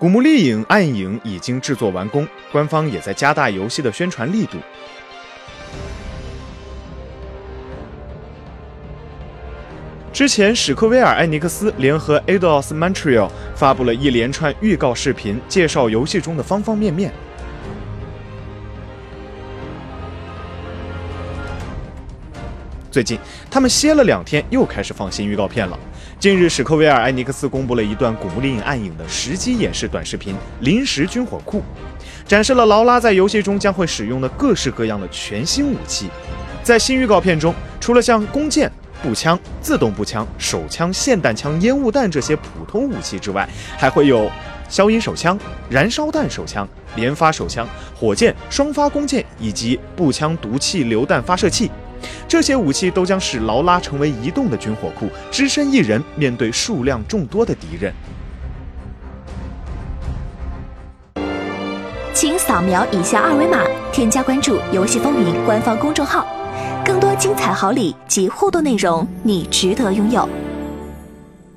古墓丽影暗影已经制作完工，官方也在加大游戏的宣传力度。之前，史克威尔艾尼克斯联合 Ados Montreal 发布了一连串预告视频，介绍游戏中的方方面面。最近，他们歇了两天，又开始放新预告片了。近日，史克威尔艾尼克斯公布了一段《古墓丽影：暗影》的实机演示短视频《临时军火库》，展示了劳拉在游戏中将会使用的各式各样的全新武器。在新预告片中，除了像弓箭、步枪、自动步枪、手枪、霰弹枪、烟雾弹这些普通武器之外，还会有消音手枪、燃烧弹手枪、连发手枪、火箭、双发弓箭以及步枪毒气榴弹发射器。这些武器都将使劳拉成为移动的军火库，只身一人面对数量众多的敌人。请扫描以下二维码，添加关注“游戏风云”官方公众号，更多精彩好礼及互动内容，你值得拥有。